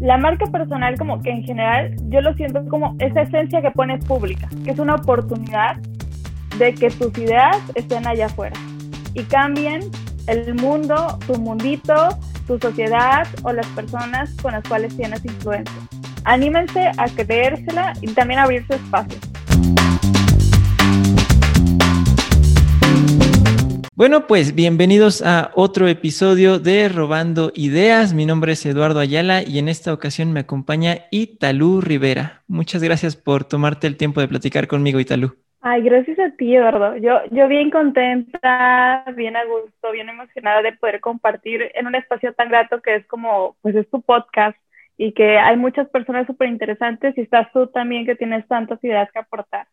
La marca personal como que en general yo lo siento como esa esencia que pones pública, que es una oportunidad de que tus ideas estén allá afuera y cambien el mundo, tu mundito, tu sociedad o las personas con las cuales tienes influencia. Anímense a creérsela y también a abrir su Bueno, pues bienvenidos a otro episodio de Robando Ideas. Mi nombre es Eduardo Ayala y en esta ocasión me acompaña Italú Rivera. Muchas gracias por tomarte el tiempo de platicar conmigo, Italú. Ay, gracias a ti, Eduardo. Yo, yo bien contenta, bien a gusto, bien emocionada de poder compartir en un espacio tan grato que es como, pues es tu podcast y que hay muchas personas súper interesantes y estás tú también que tienes tantas ideas que aportar.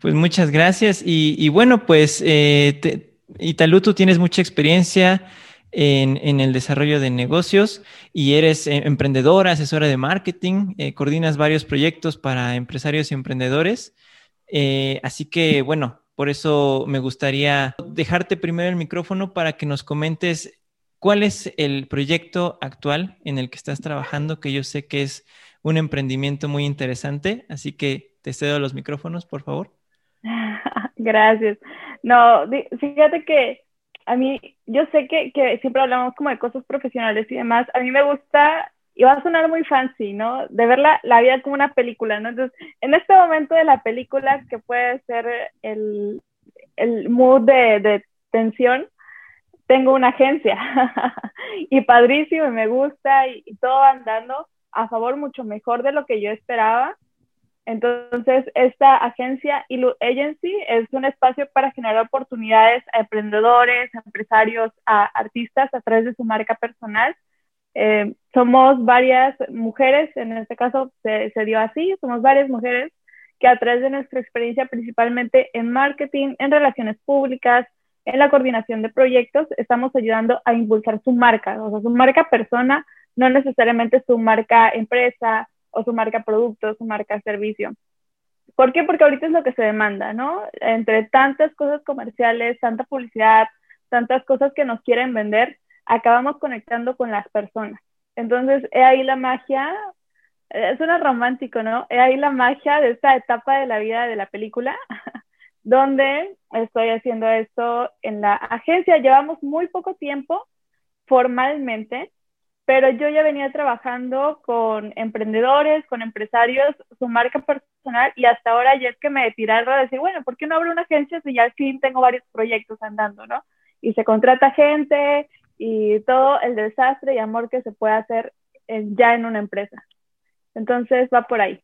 Pues muchas gracias y, bueno, pues eh, te, Italú, tú tienes mucha experiencia en, el desarrollo de negocios y eres eh, emprendedora, asesora de marketing, eh, coordinas varios proyectos para empresarios y emprendedores. Eh, así que, bueno, por eso me gustaría dejarte primero el micrófono para que nos comentes cuál es el proyecto actual en el que estás trabajando, que yo sé que es un emprendimiento muy interesante. Así que te cedo los micrófonos, por favor. Gracias. No, fíjate que a mí, yo sé que, que siempre hablamos como de cosas profesionales y demás. A mí me gusta y va a sonar muy fancy, ¿no? De ver la, la, vida como una película, ¿no? Entonces, en este momento de la película, que puede ser el, el mood de, de tensión, tengo una agencia y padrísimo y me gusta y, y, todo andando a favor mucho mejor de lo que yo esperaba entonces, esta agencia Ilu Agency es un espacio para generar oportunidades a emprendedores, a empresarios, a artistas a través de su marca personal. Eh, somos varias mujeres, en este caso se, se, dio así, somos varias mujeres que a través de nuestra experiencia principalmente en marketing, en relaciones públicas, en la coordinación de proyectos, estamos ayudando a impulsar su marca, o sea, su marca persona, no necesariamente su marca empresa, o su marca producto, su marca servicio. ¿Por qué? Porque ahorita es lo que se demanda, ¿no? Entre tantas cosas comerciales, tanta publicidad, tantas cosas que nos quieren vender, acabamos conectando con las personas. Entonces, he ahí la magia, es suena romántico, ¿no? He ahí la magia de esta etapa de la vida de la película, donde estoy haciendo esto en la agencia. Llevamos muy poco tiempo formalmente, pero yo ya venía trabajando con emprendedores, con empresarios, su marca personal y hasta ahora ya es que me tiraron a decir, bueno, ¿por qué no abro una agencia si ya al fin tengo varios proyectos andando, ¿no? Y se contrata gente y todo el desastre y amor que se puede hacer ya en una empresa. Entonces va por ahí.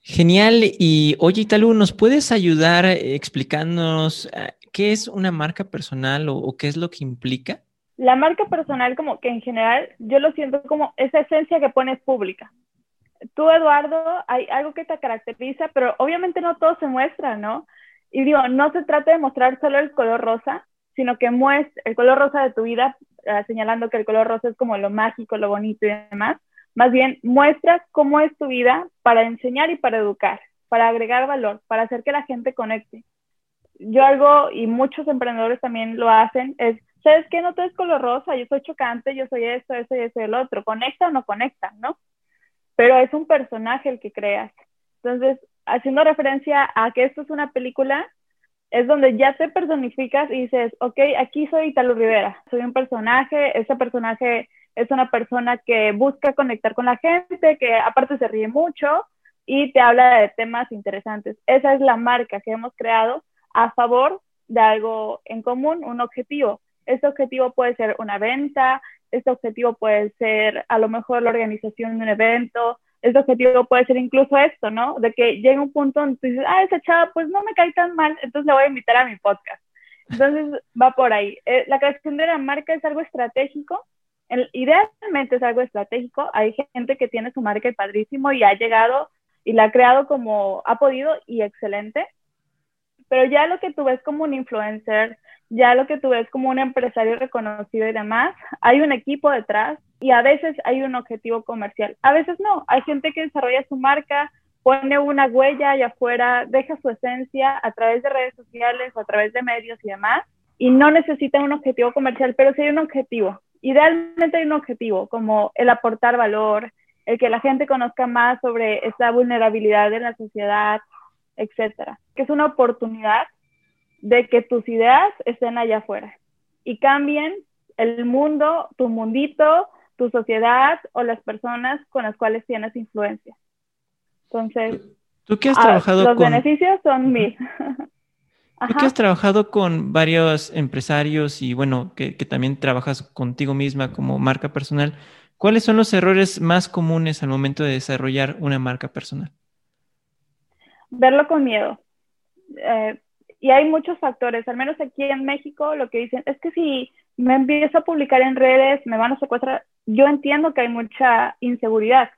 Genial. Y oye, Italu, ¿nos puedes ayudar explicándonos eh, qué es una marca personal o qué es lo que implica? La marca personal como que en general yo lo siento como esa esencia que pones pública. Tú, Eduardo, hay algo que te caracteriza, pero obviamente no todo se muestra, ¿no? Y digo, no se trata de mostrar solo el color rosa, sino que muestra el color rosa de tu vida, uh, señalando que el color rosa es como lo mágico, lo bonito y demás. Más bien, muestras cómo es tu vida para enseñar y para educar, para agregar valor, para hacer que la gente conecte. Yo algo, y muchos emprendedores también lo hacen, es ¿sabes qué? No todo es color rosa, yo soy chocante, yo soy esto, eso y eso y el otro. Conecta o no conecta, ¿no? Pero es un personaje el que creas. Entonces, haciendo referencia a que esto es una película, es donde ya te personificas y dices, ok, aquí soy Italo Rivera, soy un personaje, ese personaje es una persona que busca conectar con la gente, que aparte se ríe mucho y te habla de temas interesantes. Esa es la marca que hemos creado a favor de algo en común, un objetivo. Este objetivo puede ser una venta, este objetivo puede ser a lo mejor la organización de un evento, este objetivo puede ser incluso esto, ¿no? De que llega un punto donde tú dices, ah, esa chava pues no me cae tan mal, entonces le voy a invitar a mi podcast. Entonces va por ahí. Eh, la creación de la marca es algo estratégico, el, idealmente es algo estratégico. Hay gente que tiene su marca padrísimo y ha llegado y la ha creado como ha podido y excelente. Pero ya lo que tú ves como un influencer, ya lo que tú ves como un empresario reconocido y demás, hay un equipo detrás y a veces hay un objetivo comercial, a veces no, hay gente que desarrolla su marca, pone una huella allá afuera, deja su esencia a través de redes sociales o a través de medios y demás, y no necesita un objetivo comercial, pero sí hay un objetivo. Idealmente hay un objetivo, como el aportar valor, el que la gente conozca más sobre esta vulnerabilidad de la sociedad, etcétera. Que es una oportunidad de que tus ideas estén allá afuera y cambien el mundo, tu mundito, tu sociedad o las personas con las cuales tienes influencia. Entonces, ¿tú qué has ah, trabajado los beneficios son mil. Tú que has trabajado con varios empresarios y bueno, que, que, también trabajas contigo misma como marca personal, ¿cuáles son los errores más comunes al momento de desarrollar una marca personal? Verlo con miedo. Eh, y hay muchos factores, al menos aquí en México lo que dicen es que si me empiezo a publicar en redes, me van a secuestrar. Yo entiendo que hay mucha inseguridad.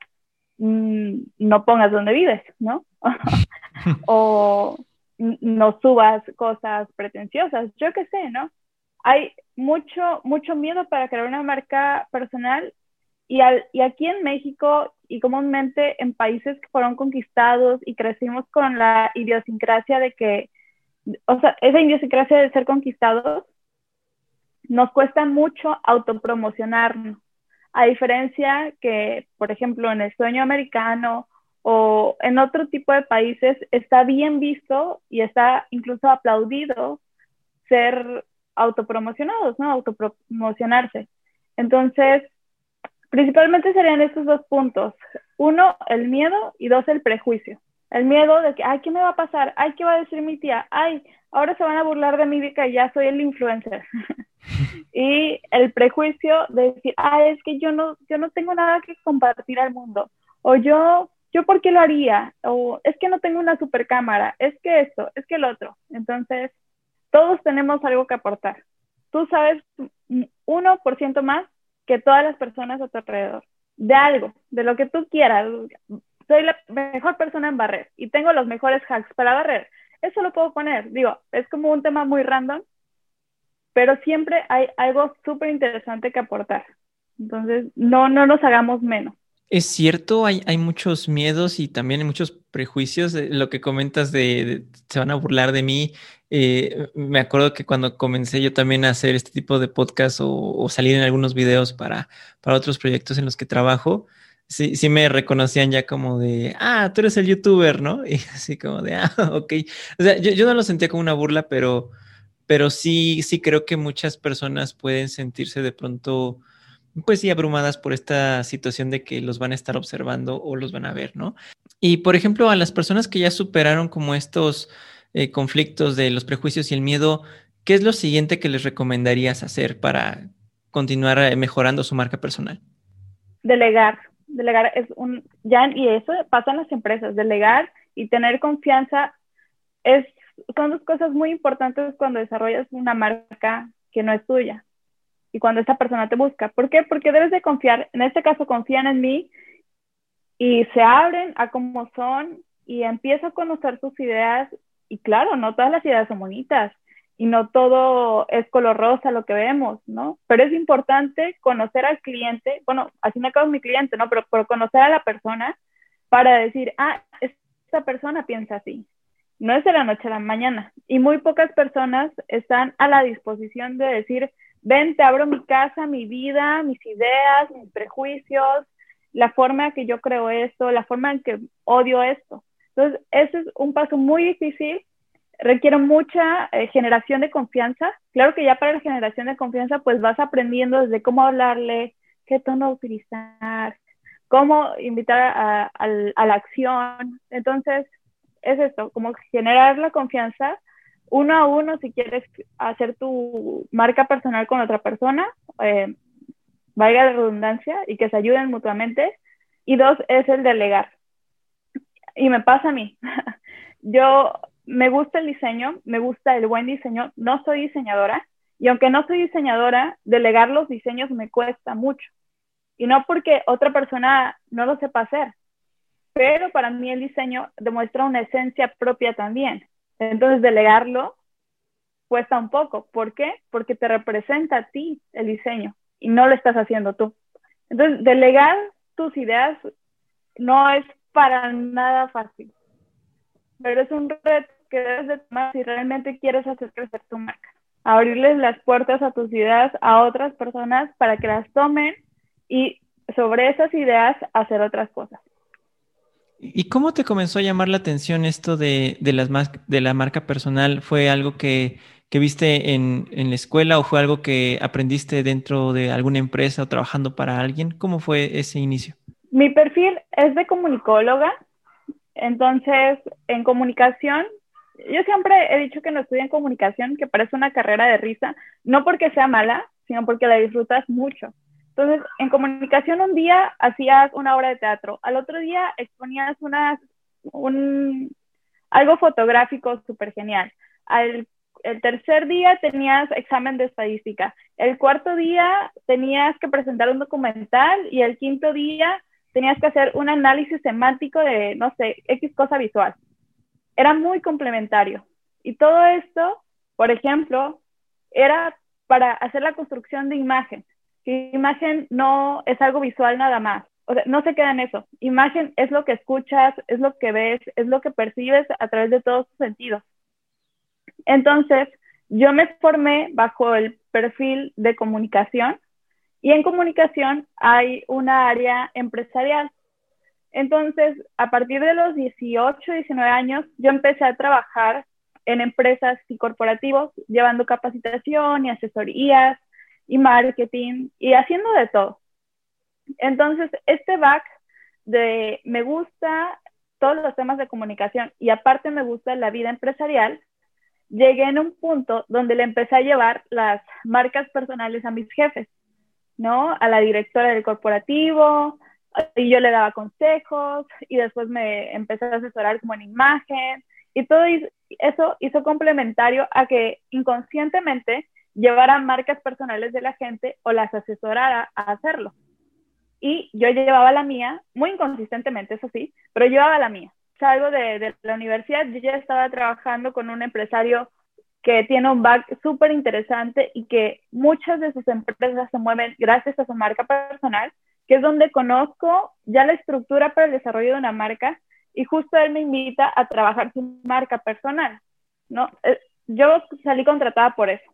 Mm, no pongas donde vives, ¿no? o no subas cosas pretenciosas, yo qué sé, ¿no? Hay mucho, mucho miedo para crear una marca personal y, al, y aquí en México y comúnmente en países que fueron conquistados y crecimos con la idiosincrasia de que, o sea, esa idiosincrasia de ser conquistados, nos cuesta mucho autopromocionarnos. A diferencia que, por ejemplo, en el sueño americano o en otro tipo de países está bien visto y está incluso aplaudido ser autopromocionados, ¿no? Autopromocionarse. Entonces, principalmente serían estos dos puntos. Uno, el miedo y dos, el prejuicio. El miedo de que, ay, ¿qué me va a pasar? Ay, ¿qué va a decir mi tía? Ay, ahora se van a burlar de mí de que ya soy el influencer. y el prejuicio de decir, ay, es que yo no, yo no tengo nada que compartir al mundo. O yo ¿yo por qué lo haría? O es que no tengo una super cámara, es que esto, es que el otro. Entonces, todos tenemos algo que aportar. Tú sabes 1% más que todas las personas a tu alrededor, de algo, de lo que tú quieras. Soy la mejor persona en barrer y tengo los mejores hacks para barrer. Eso lo puedo poner. Digo, es como un tema muy random, pero siempre hay algo súper interesante que aportar. Entonces, no, no nos hagamos menos. Es cierto, hay, hay muchos miedos y también hay muchos prejuicios. Lo que comentas de, se van a burlar de mí. Eh, me acuerdo que cuando comencé yo también a hacer este tipo de podcast o, salir en algunos videos para, para otros proyectos en los que trabajo, sí, sí me reconocían ya como de, ah, tú eres el youtuber, ¿no? Y así como de, ah, ok. O sea, yo, no lo sentía como una burla, pero, pero sí, sí creo que muchas personas pueden sentirse de pronto pues sí, abrumadas por esta situación de que los van a estar observando o los van a ver, ¿no? Y por ejemplo, a las personas que ya superaron como estos eh, conflictos de los prejuicios y el miedo, ¿qué es lo siguiente que les recomendarías hacer para continuar eh, mejorando su marca personal? Delegar. Delegar es un, ya, y eso pasa en las empresas, delegar y tener confianza es, son dos cosas muy importantes cuando desarrollas una marca que no es tuya y cuando esa persona te busca. ¿Por qué? Porque debes de confiar, en este caso confían en mí y se abren a cómo son y empiezo a conocer sus ideas y claro, no todas las ideas son bonitas y no todo es color rosa lo que vemos, ¿no? Pero es importante conocer al cliente, bueno, así me acabo mi cliente, ¿no? Pero por conocer a la persona para decir, ah, esta persona piensa así. No es de la noche a la mañana. Y muy pocas personas están a la disposición de decir, ven, te abro mi casa, mi vida, mis ideas, mis prejuicios, la forma en que yo creo esto, la forma en que odio esto. Entonces, ese es un paso muy difícil, requiere mucha eh, generación de confianza. Claro que ya para la generación de confianza, pues vas aprendiendo desde cómo hablarle, qué tono utilizar, cómo invitar a, la acción. Entonces, es esto, como generar la confianza uno a uno si quieres hacer tu marca personal con otra persona, eh, valga la redundancia, y que se ayuden mutuamente. Y dos, es el delegar. Y me pasa a mí. Yo me gusta el diseño, me gusta el buen diseño, no soy diseñadora, y aunque no soy diseñadora, delegar los diseños me cuesta mucho. Y no porque otra persona no lo sepa hacer, pero para mí el diseño demuestra una esencia propia también. Entonces, delegarlo cuesta un poco. ¿Por qué? Porque te representa a ti el diseño y no lo estás haciendo tú. Entonces, delegar tus ideas no es para nada fácil, pero es un reto que debes de tomar si realmente quieres hacer crecer tu marca. Abrirles las puertas a tus ideas a otras personas para que las tomen y sobre esas ideas hacer otras cosas. ¿Y cómo te comenzó a llamar la atención esto de, las de la marca personal? ¿Fue algo que, viste en, en, la escuela o fue algo que aprendiste dentro de alguna empresa o trabajando para alguien? ¿Cómo fue ese inicio? Mi perfil es de comunicóloga, entonces en comunicación, yo siempre he dicho que no estudio en comunicación, que parece una carrera de risa, no porque sea mala, sino porque la disfrutas mucho. Entonces, en comunicación un día hacías una obra de teatro, al otro día exponías una, un, algo fotográfico súper genial. Al, el tercer día tenías examen de estadística. El cuarto día tenías que presentar un documental y el quinto día tenías que hacer un análisis semántico de, no sé, X cosa visual. Era muy complementario. Y todo esto, por ejemplo, era para hacer la construcción de imagen imagen no es algo visual nada más. O sea, no se queda en eso. Imagen es lo que escuchas, es lo que ves, es lo que percibes a través de todos tus sentidos. Entonces, yo me formé bajo el perfil de comunicación y en comunicación hay una área empresarial. Entonces, a partir de los 18, 19 años, yo empecé a trabajar en empresas y corporativos, llevando capacitación y asesorías, y marketing y haciendo de todo. Entonces, este back de me gusta todos los temas de comunicación y aparte me gusta la vida empresarial, llegué en un punto donde le empecé a llevar las marcas personales a mis jefes, ¿no? A la directora del corporativo, y yo le daba consejos y después me empecé a asesorar como en imagen y todo eso hizo complementario a que inconscientemente llevara marcas personales de la gente o las asesorara a hacerlo. Y yo llevaba la mía, muy inconsistentemente, eso sí, pero llevaba la mía. Salgo de, de la universidad, yo ya estaba trabajando con un empresario que tiene un back súper interesante y que muchas de sus empresas se mueven gracias a su marca personal, es donde conozco ya la estructura para el desarrollo de una marca y justo él me invita a trabajar su marca personal, ¿no? Eh, yo salí contratada por eso.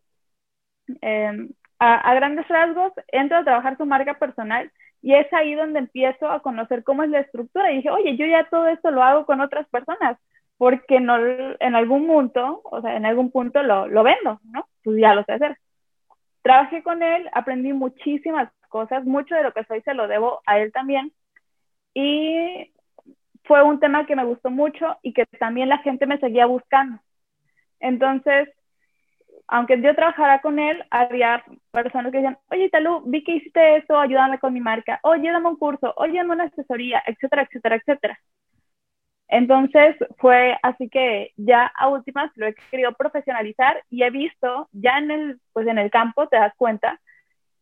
Em, a, grandes rasgos, entro a trabajar su marca personal y es ahí donde empiezo a conocer cómo es la estructura. Y dije, oye, yo ya todo esto lo hago con otras personas, porque no, en algún punto, o sea, en algún punto lo, lo vendo, ¿no? Pues ya lo sé hacer. Trabajé con él, aprendí muchísimas cosas, mucho de lo que soy se lo debo a él también. Y fue un tema que me gustó mucho y que también la gente me seguía buscando. Entonces, aunque yo trabajara con él, había personas que decían, oye, Talú, vi que hiciste esto, ayúdame con mi marca, oye, dame un curso, oye, dame una asesoría, etcétera, etcétera, etcétera. Entonces fue así que ya a últimas lo he querido profesionalizar y he visto ya en el, pues en el campo, te das cuenta,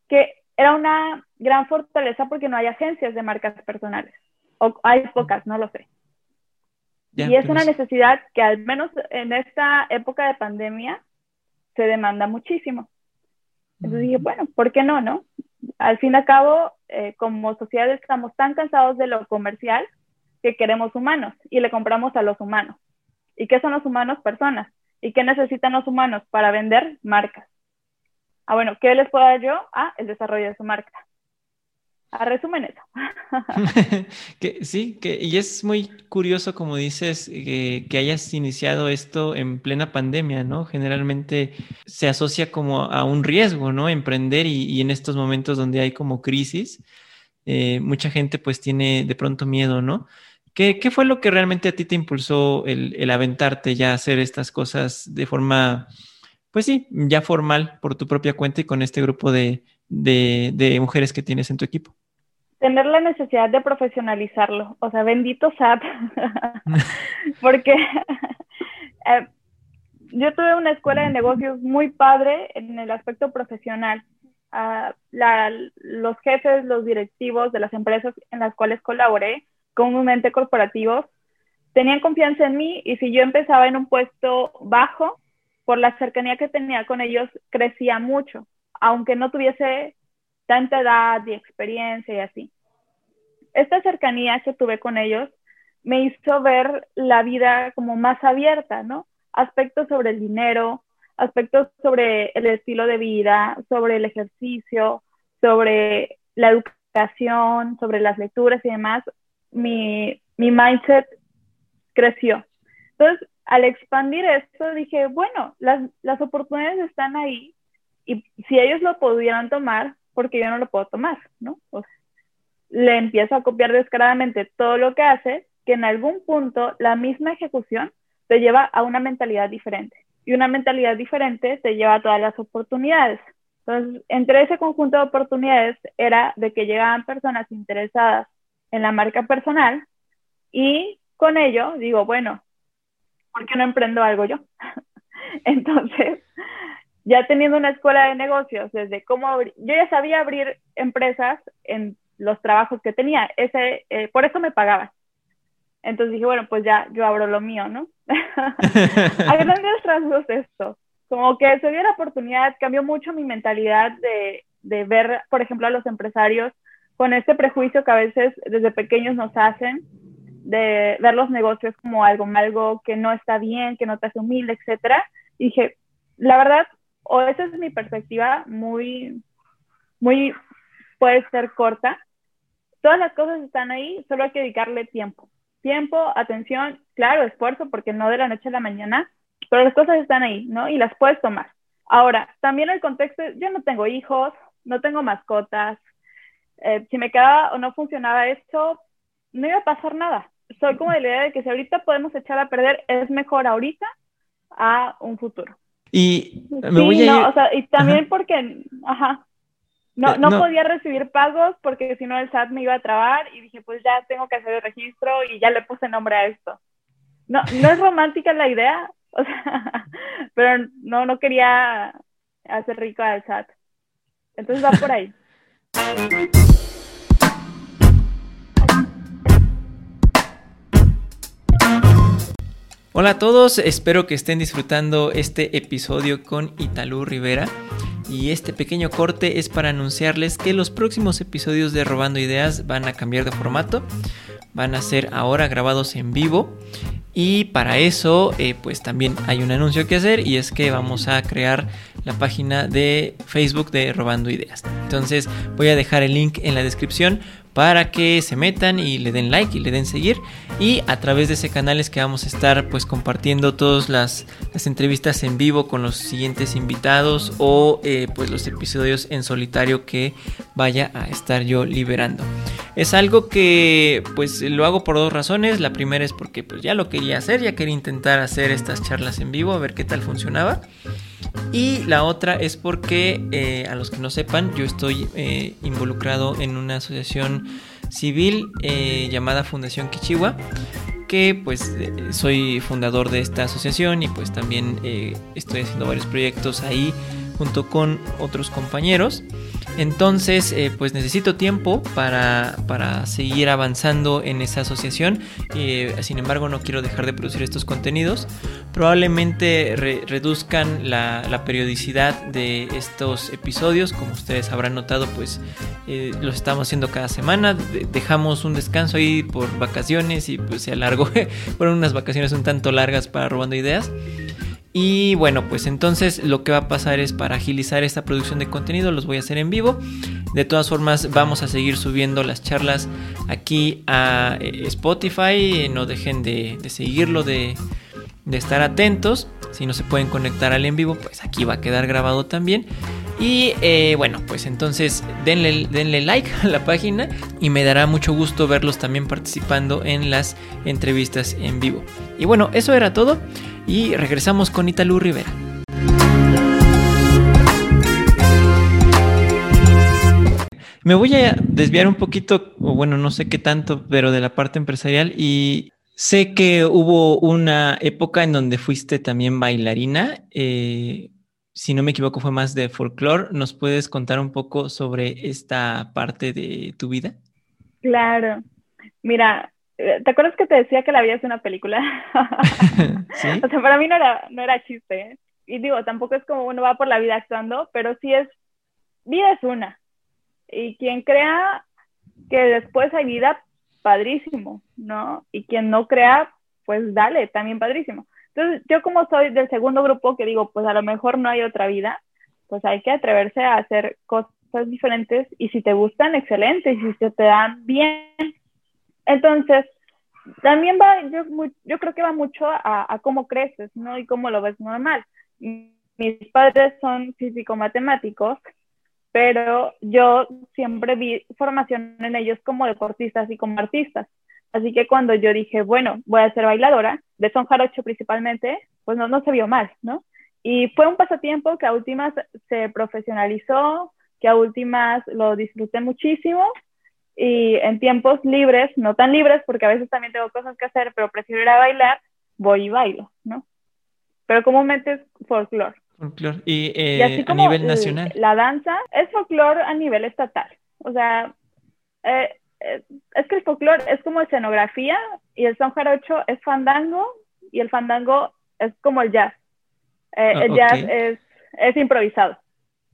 que era una gran fortaleza porque no hay agencias de marcas personales, o hay pocas, no lo sé. y es una necesidad que al menos en esta época de pandemia se demanda muchísimo. Entonces dije, bueno, ¿por qué no, no? Al fin y al cabo, eh, como sociedad estamos tan cansados de lo comercial que queremos humanos y le compramos a los humanos. ¿Y qué son los humanos? Personas. ¿Y qué necesitan los humanos para vender marcas? Ah, bueno, ¿qué les puedo dar yo? Ah, el desarrollo de su marca. A resumen eso. sí, que, y es muy curioso, como dices, que, hayas iniciado esto en plena pandemia, ¿no? Generalmente se asocia como a un riesgo, ¿no? Emprender y, en estos momentos donde hay como crisis, eh, mucha gente pues tiene de pronto miedo, ¿no? ¿Qué, fue lo que realmente a ti te impulsó el, aventarte ya a hacer estas cosas de forma, pues sí, ya formal por tu propia cuenta y con este grupo de, mujeres que tienes en tu equipo? Tener la necesidad de profesionalizarlo, o sea, bendito SAP, porque eh, yo tuve una escuela de negocios muy padre en el aspecto profesional. Uh, los jefes, los directivos de las empresas en las cuales colaboré, comúnmente corporativos, tenían confianza en mí y si yo empezaba en un puesto bajo, por la cercanía que tenía con ellos, crecía mucho aunque no tuviese tanta edad y experiencia y así. Esta cercanía que tuve con ellos me hizo ver la vida como más abierta, ¿no? Aspectos sobre el dinero, aspectos sobre el estilo de vida, sobre el ejercicio, sobre la educación sobre las lecturas y demás, mi, mi mindset creció. Entonces, al expandir esto, dije, bueno, las, las oportunidades están ahí y si ellos lo pudieran tomar, porque yo no lo puedo tomar, ¿no? le empiezo a copiar descaradamente todo lo que hace, que en algún punto la misma ejecución te lleva a una mentalidad diferente. Y una mentalidad diferente te lleva a todas las oportunidades. Entonces, entre ese conjunto de oportunidades era de que llegaban personas interesadas en la marca personal y con ello digo, bueno, ¿por qué no emprendo algo yo? Entonces, ya teniendo una escuela de negocios, desde cómo yo ya sabía abrir empresas en los trabajos que tenía, ese, eh, por eso me pagaban. Entonces dije, bueno, pues ya yo abro lo mío, ¿no? a grandes rasgos esto, como que se dio la oportunidad, cambió mucho mi mentalidad de, de ver, por ejemplo, a los empresarios con este prejuicio que a veces desde pequeños nos hacen, de ver los negocios como algo, algo que no está bien, que no te hace humilde, etcétera. Y dije, la verdad, o esa es mi perspectiva muy, muy, puede ser corta. Todas las cosas están ahí, solo hay que dedicarle tiempo. Tiempo, atención, claro, esfuerzo, porque no de la noche a la mañana, pero las cosas están ahí, ¿no? Y las puedes tomar. Ahora, también el contexto, yo no tengo hijos, no tengo mascotas. Eh, si me quedaba o no funcionaba esto, no iba a pasar nada. Soy como de la idea de que si ahorita podemos echar a perder, es mejor ahorita a un futuro. Y me voy a ir... o sea, y también porque, ajá, no, eh, no, podía recibir pagos porque si no el SAT me iba a trabar y dije, pues ya tengo que hacer el registro y ya le puse nombre a esto. No, no es romántica la idea, o sea, pero no, no quería hacer rico al SAT. Entonces va por ahí. Hola a todos, espero que estén disfrutando este episodio con Italú Rivera. Y este pequeño corte es para anunciarles que los próximos episodios de Robando Ideas van a cambiar de formato. Van a ser ahora grabados en vivo. Y para eso, eh, pues también hay un anuncio que hacer y es que vamos a crear la página de Facebook de Robando Ideas. Entonces voy a dejar el link en la descripción para que se metan y le den like y le den seguir. Y a través de ese canal es que vamos a estar pues compartiendo todas las, entrevistas en vivo con los siguientes invitados o eh, pues los episodios en solitario que vaya a estar yo liberando. Es algo que pues lo hago por dos razones. La primera es porque pues ya lo quería hacer ya quería intentar hacer estas charlas en vivo a ver qué tal funcionaba y la otra es porque, eh, a los que no sepan, yo estoy eh, involucrado en una asociación civil eh, llamada Fundación Kichiwa, que pues soy fundador de esta asociación y pues también estoy haciendo varios proyectos ahí junto con otros compañeros. Entonces, eh, pues necesito tiempo para, seguir avanzando en esa asociación. Eh, sin embargo, no quiero dejar de producir estos contenidos. Probablemente reduzcan la, periodicidad de estos episodios. Como ustedes habrán notado, pues eh, los estamos haciendo cada semana. dejamos un descanso ahí por vacaciones y pues se alargó. Fueron unas vacaciones un tanto largas para robando ideas. Y bueno, pues entonces lo que va a pasar es para agilizar esta producción de contenido, los voy a hacer en vivo. De todas formas, vamos a seguir subiendo las charlas aquí a eh, Spotify. No dejen de, seguirlo, de, estar atentos. Si no se pueden conectar al en vivo, pues aquí va a quedar grabado también. Y eh, bueno, pues entonces denle, denle like a la página y me dará mucho gusto verlos también participando en las entrevistas en vivo. Y bueno, eso era todo y regresamos con Italú Rivera. Me voy a desviar un poquito, o bueno, no sé qué tanto, pero de la parte empresarial y sé que hubo una época en donde fuiste también bailarina. Eh, si no me equivoco, fue más de folclore. ¿Nos puedes contar un poco sobre esta parte de tu vida? Claro. Mira, ¿Te acuerdas que te decía que la vida es una película? O sea, para mí no era, no era chiste. ¿eh? Y digo, tampoco es como uno va por la vida actuando, pero sí es, vida es una. Y quien crea que después hay vida, padrísimo, ¿no? Y quien no crea, pues dale, también padrísimo. Entonces, yo como soy del segundo grupo que digo, pues a lo mejor no hay otra vida, pues hay que atreverse a hacer cosas cosas diferentes y si te gustan, excelente, y si se te dan bien. Entonces, también va, yo, yo creo que va mucho a, a, cómo creces, ¿no? Y cómo lo ves normal. Mis padres son físico-matemáticos, pero yo siempre vi formación en ellos como deportistas y como artistas. Así que cuando yo dije, bueno, voy a ser bailadora, de son jarocho principalmente, pues no, no se vio mal, ¿no? Y fue un pasatiempo que a últimas se profesionalizó, que a últimas lo disfruté muchísimo y en tiempos libres, no tan libres porque a veces también tengo cosas que hacer, pero prefiero ir a bailar, voy y bailo, ¿no? Pero comúnmente es folclore. Folclore. Y, eh, a nivel nacional. La danza es folclore a nivel estatal. O sea, eh, eh, es que el folclore es como escenografía y el son jarocho es fandango y el fandango es como el jazz. Eh, ah, el jazz es, es, improvisado,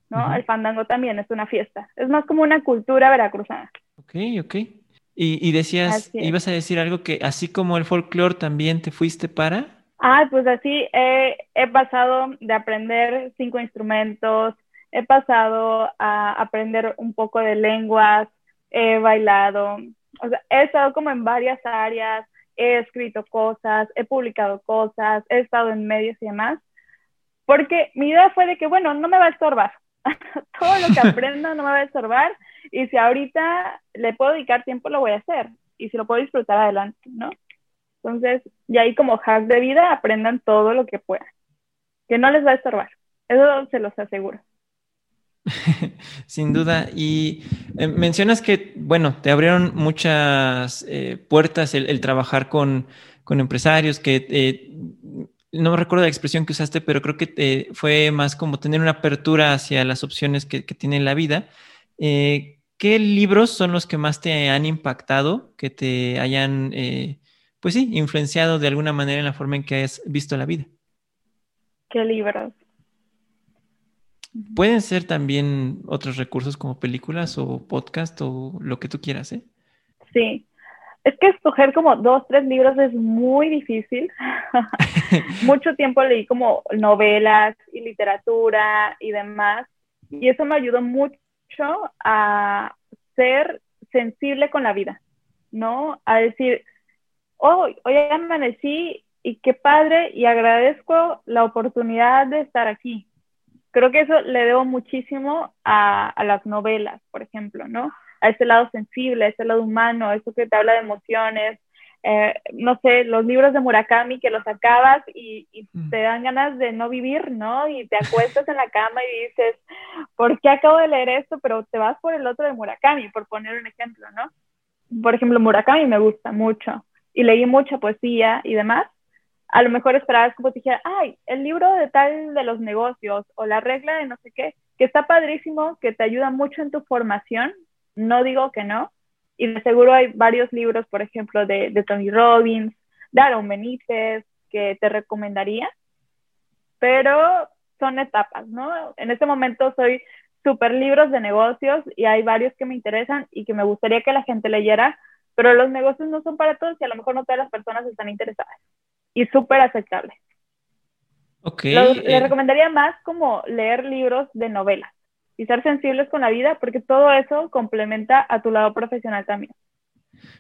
¿no? El fandango también es una fiesta. Es más como una cultura veracruzana. Ok, ok. Y, y decías, ibas a decir algo que así como el folclore también te fuiste para... Ah, pues así he pasado de aprender cinco instrumentos, he pasado a aprender un poco de lenguas, he bailado, o sea, he estado como en varias áreas, he escrito cosas, he publicado cosas, he estado en medios y demás, porque mi idea fue de que, bueno, no me va a estorbar, todo lo que aprenda no me va a estorbar, y si ahorita le puedo dedicar tiempo, lo voy a hacer, y si lo puedo disfrutar adelante, ¿no? Entonces, y ahí como hack de vida, aprendan todo lo que puedan, que no les va a estorbar, eso se los aseguro. Sin duda. Y eh, mencionas que, bueno, te abrieron muchas eh, puertas el, trabajar con, empresarios, que eh, no me recuerdo la expresión que usaste, pero creo que fue más como tener una apertura hacia las opciones que, tiene la vida. ¿Qué libros son los que más te han impactado, que te hayan, pues sí, influenciado de alguna manera en la forma en que has visto la vida? ¿Qué libros? Pueden ser también otros recursos como películas o podcast o lo que tú quieras, ¿eh? Sí. Es que escoger como dos, tres libros es muy difícil. Mucho tiempo leí como novelas y literatura y demás. Y eso me ayudó mucho a ser sensible con la vida, ¿no? A decir, oh, hoy amanecí y qué padre y agradezco la oportunidad de estar aquí, creo que eso le debo muchísimo a, las novelas, por ejemplo, ¿no? A ese lado sensible, a ese lado humano, eso que te habla de emociones. Eh, no sé, los libros de Murakami que los acabas y, mm. te dan ganas de no vivir, ¿no? Y te acuestas en la cama y dices, ¿por qué acabo de leer esto? Pero te vas por el otro de Murakami, por poner un ejemplo, ¿no? Por ejemplo, Murakami me gusta mucho y leí mucha poesía y demás, a lo mejor esperabas como te dijera, ay, el libro de tal de los negocios o la regla de no sé qué, que está padrísimo, que te ayuda mucho en tu formación, no digo que no, y de seguro hay varios libros, por ejemplo, de, de Tony Robbins, de Aaron Benítez, que te recomendaría, pero son etapas, ¿no? En este momento soy súper libros de negocios y hay varios que me interesan y que me gustaría que la gente leyera, pero los negocios no son para todos y a lo mejor no todas las personas están interesadas y súper aceptable. Ok. le eh, recomendaría más como leer libros de novelas y ser sensibles con la vida porque todo eso complementa a tu lado profesional también.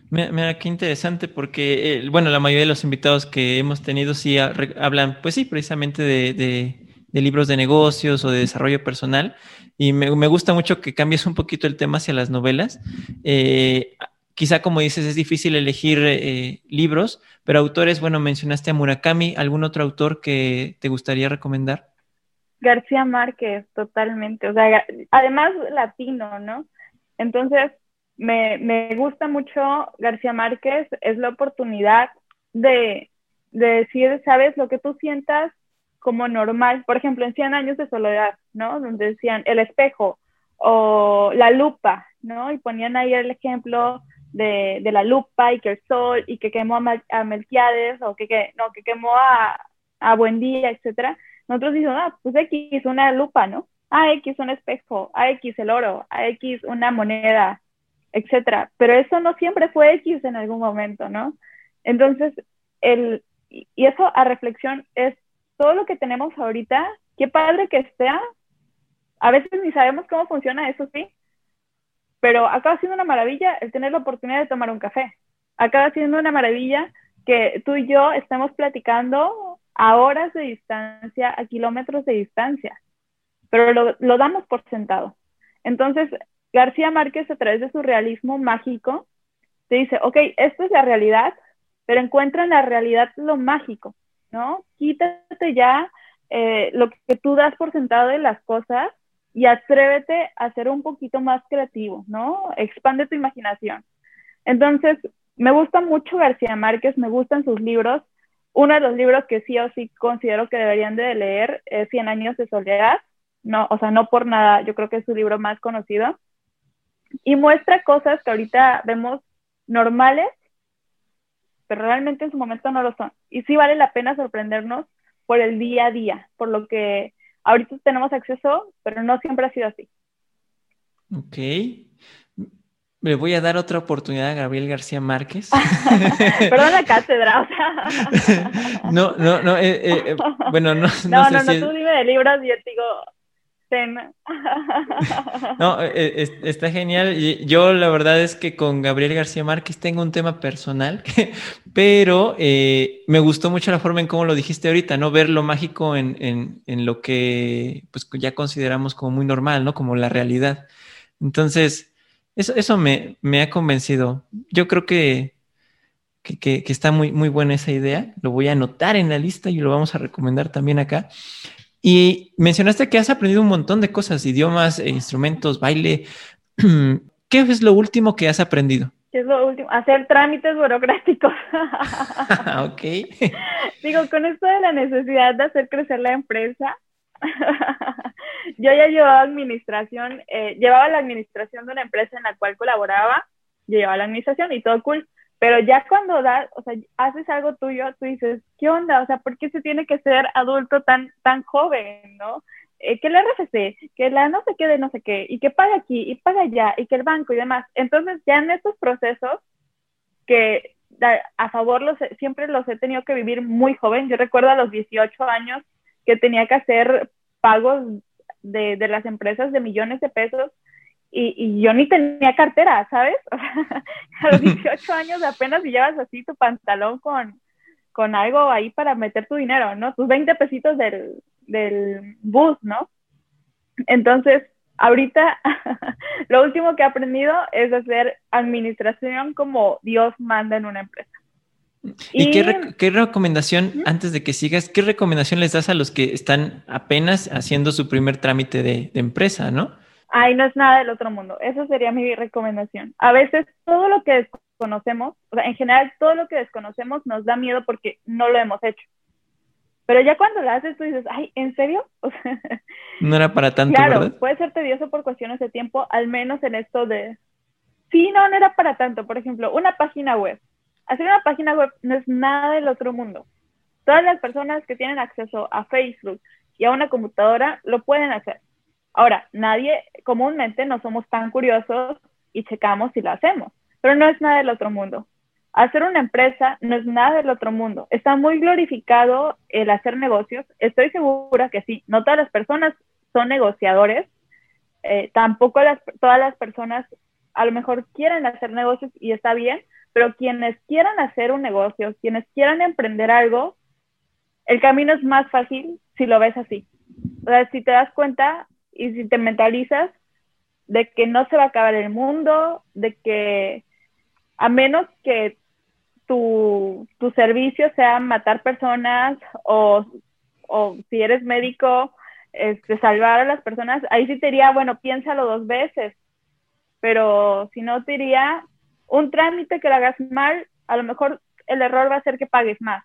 Mira, qué interesante porque, eh, bueno, la mayoría de los invitados que hemos tenido sí hablan, pues sí, precisamente de, de, libros de negocios o de desarrollo personal y me, me, gusta mucho que cambies un poquito el tema hacia las novelas. Eh, quizá como dices, es difícil elegir eh, libros, pero autores, bueno, mencionaste a Murakami, ¿algún otro autor que te gustaría recomendar? García Márquez, totalmente, o sea, además latino, ¿no? Entonces, me, me gusta mucho García Márquez, es la oportunidad de, de decir, sabes, lo que tú sientas como normal, por ejemplo, en 100 años de soledad, ¿no? Donde decían el espejo o la lupa, ¿no? Y ponían ahí el ejemplo de, de, la lupa y que el sol y que quemó a, Melquiades o que, que, no, que quemó a, a Buendía, etcétera, nosotros decimos, ah, pues X una lupa, ¿no? A X un espejo, A X el oro, A X una moneda, etcétera. Pero eso no siempre fue X en algún momento, ¿no? Entonces, el, y eso a reflexión es todo lo que tenemos ahorita, qué padre que esté A veces ni sabemos cómo funciona, eso sí, pero acaba siendo una maravilla el tener la oportunidad de tomar un café. Acaba siendo una maravilla que tú y yo estemos platicando a horas de distancia, a kilómetros de distancia, pero lo, lo damos por sentado. Entonces, García Márquez, a través de su realismo mágico, te dice, ok, esto es la realidad, pero encuentra en la realidad lo mágico, ¿no? Quítate ya eh, lo que tú das por sentado de las cosas y atrévete a ser un poquito más creativo, ¿no? Expande tu imaginación. Entonces, me gusta mucho García Márquez, me gustan sus libros. Uno de los libros que sí o sí considero que deberían de leer es Cien años de soledad. No, o sea, no por nada, yo creo que es su libro más conocido. Y muestra cosas que ahorita vemos normales, pero realmente en su momento no lo son. Y sí vale la pena sorprendernos por el día a día, por lo que ahorita tenemos acceso, pero no siempre ha sido así. Ok. Le voy a dar otra oportunidad a Gabriel García Márquez. Perdón la cátedra, o sea. no, no, no, eh, eh, eh bueno, no. No, no, no, no tú dime de libros y yo te digo, no, eh, está genial. Yo la verdad es que con Gabriel García Márquez tengo un tema personal, pero eh, me gustó mucho la forma en cómo lo dijiste ahorita, ¿no? Ver lo mágico en, lo que pues ya consideramos como muy normal, ¿no? Como la realidad. Entonces, eso, eso me, ha convencido. Yo creo que, que, está muy, muy buena esa idea. Lo voy a anotar en la lista y lo vamos a recomendar también acá. Y mencionaste que has aprendido un montón de cosas, idiomas, e instrumentos, baile. ¿Qué es lo último que has aprendido? ¿Qué es lo último? Hacer trámites burocráticos. ok. Digo, con esto de la necesidad de hacer crecer la empresa, yo ya llevaba administración, eh, llevaba la administración de una empresa en la cual colaboraba, yo llevaba la administración y todo cool, pero ya cuando das, o sea, haces algo tuyo, tú dices, ¿qué onda? O sea, ¿por qué se tiene que ser adulto tan, tan joven, no? Eh, que el RFC, que la no sé qué de no sé qué, y que paga aquí, y paga allá, y que el banco y demás. Entonces, ya en estos procesos, que a favor los, siempre los he tenido que vivir muy joven. Yo recuerdo a los 18 años que tenía que hacer pagos de, de las empresas de millones de pesos y, yo ni tenía cartera, ¿sabes? a los 18 años apenas llevas así tu pantalón con, con algo ahí para meter tu dinero, ¿no? Tus 20 pesitos del, del bus, ¿no? Entonces, ahorita lo último que he aprendido es hacer administración como Dios manda en una empresa. ¿Y, qué, recomendación, antes de que sigas, qué recomendación les das a los que están apenas haciendo su primer trámite de, de empresa, ¿no? ay, no es nada del otro mundo. Eso sería mi recomendación. A veces todo lo que desconocemos, o sea, en general todo lo que desconocemos nos da miedo porque no lo hemos hecho. Pero ya cuando lo haces tú dices, ay, ¿en serio? no era para tanto, claro, puede ser tedioso por cuestiones de tiempo, al menos en esto de... Sí, no, no era para tanto. Por ejemplo, una página web. Hacer una página web no es nada del otro mundo. Todas las personas que tienen acceso a Facebook y a una computadora lo pueden hacer Ahora, nadie, comúnmente no somos tan curiosos y checamos si lo hacemos, pero no es nada del otro mundo. Hacer una empresa no es nada del otro mundo. Está muy glorificado el hacer negocios. Estoy segura que sí. No todas las personas son negociadores. Eh, tampoco las, todas las personas a lo mejor quieren hacer negocios y está bien, pero quienes quieran hacer un negocio, quienes quieran emprender algo, el camino es más fácil si lo ves así. O sea, si te das cuenta, y si te mentalizas de que no se va a acabar el mundo, de que a menos que tu, tu servicio sea matar personas o, o si eres médico, este, salvar a las personas, ahí sí te diría, bueno, piénsalo dos veces, pero si no te diría, un trámite que lo hagas mal, a lo mejor el error va a ser que pagues más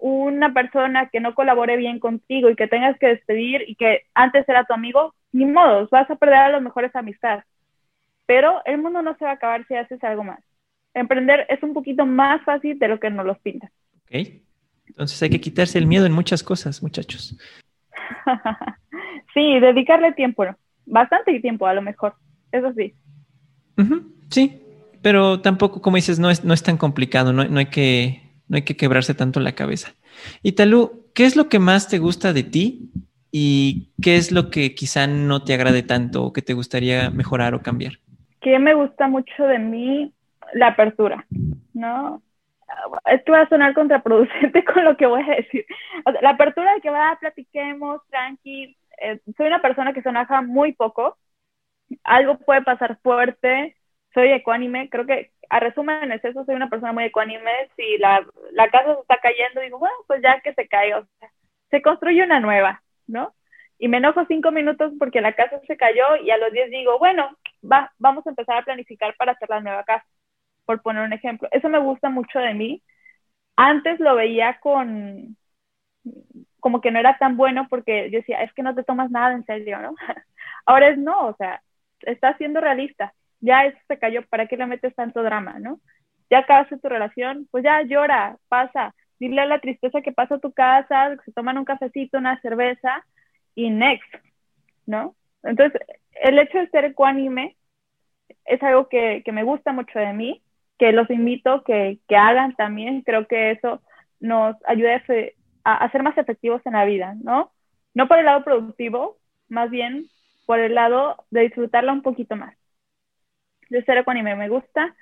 una persona que no colabore bien contigo y que tengas que despedir y que antes era tu amigo, ni modo, vas a perder a los mejores amistades. Pero el mundo no se va a acabar si haces algo más. Emprender es un poquito más fácil de lo que nos los pinta. Ok. Entonces hay que quitarse el miedo en muchas cosas, muchachos. sí, dedicarle tiempo, bastante tiempo a lo mejor, eso sí. Sí, pero tampoco, como dices, no es, no es tan complicado, no, no hay que no hay que quebrarse tanto la cabeza. Y Talú, ¿qué es lo que más te gusta de ti y qué es lo que quizá no te agrade tanto o que te gustaría mejorar o cambiar. Que me gusta mucho de mí la apertura, ¿no? Es que va a sonar contraproducente con lo que voy a decir. la apertura de que va, platiquemos, tranqui. Eh, soy una persona que se enoja muy poco. Algo puede pasar fuerte. Soy ecuánime. Creo que, a resumen, es eso. Soy una persona muy ecuánime. Si la, la casa se está cayendo, digo, bueno, pues ya que se caiga. se construye una nueva, ¿no? Y me enojo cinco minutos porque la casa se cayó y a los diez digo, bueno, va, vamos a empezar a planificar para hacer la nueva casa por poner un ejemplo. Eso me gusta mucho de mí. Antes lo veía con, como que no era tan bueno porque yo decía, es que no te tomas nada en serio, ¿no? Ahora es no, o sea, estás siendo realista. Ya eso se cayó, ¿para qué le metes tanto drama, no? Ya acabaste tu relación, pues ya llora, pasa, dile a la tristeza que pasa a tu casa, que se toman un cafecito, una cerveza y next, ¿no? Entonces, el hecho de ser ecuánime es algo que, que me gusta mucho de mí que los invito que, que hagan también. Creo que eso nos ayuda a, ser más efectivos en la vida, ¿no? No por el lado productivo, más bien por el lado de disfrutarla un poquito más. De ser ecuánime me gusta.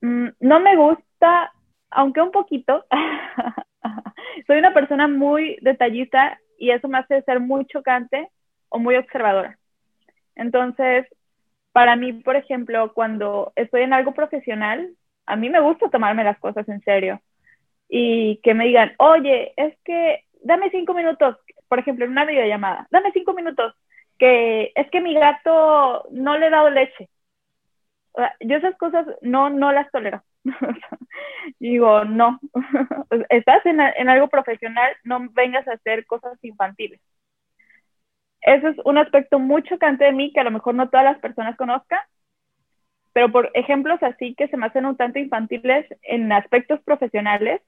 Mm, no me gusta, aunque un poquito. Soy una persona muy detallista y eso me hace ser muy chocante o muy observadora. Entonces, para mí, por ejemplo, cuando estoy en algo profesional, a mí me gusta tomarme las cosas en serio y que me digan, oye, es que dame cinco minutos, por ejemplo, en una videollamada, dame cinco minutos, que es que mi gato no le he dado leche. Yo esas cosas no, no las tolero. Digo, no, estás en, en algo profesional, no vengas a hacer cosas infantiles. Eso es un aspecto muy chocante de mí que a lo mejor no todas las personas conozcan, pero por ejemplos así que se me hacen un tanto infantiles en aspectos profesionales,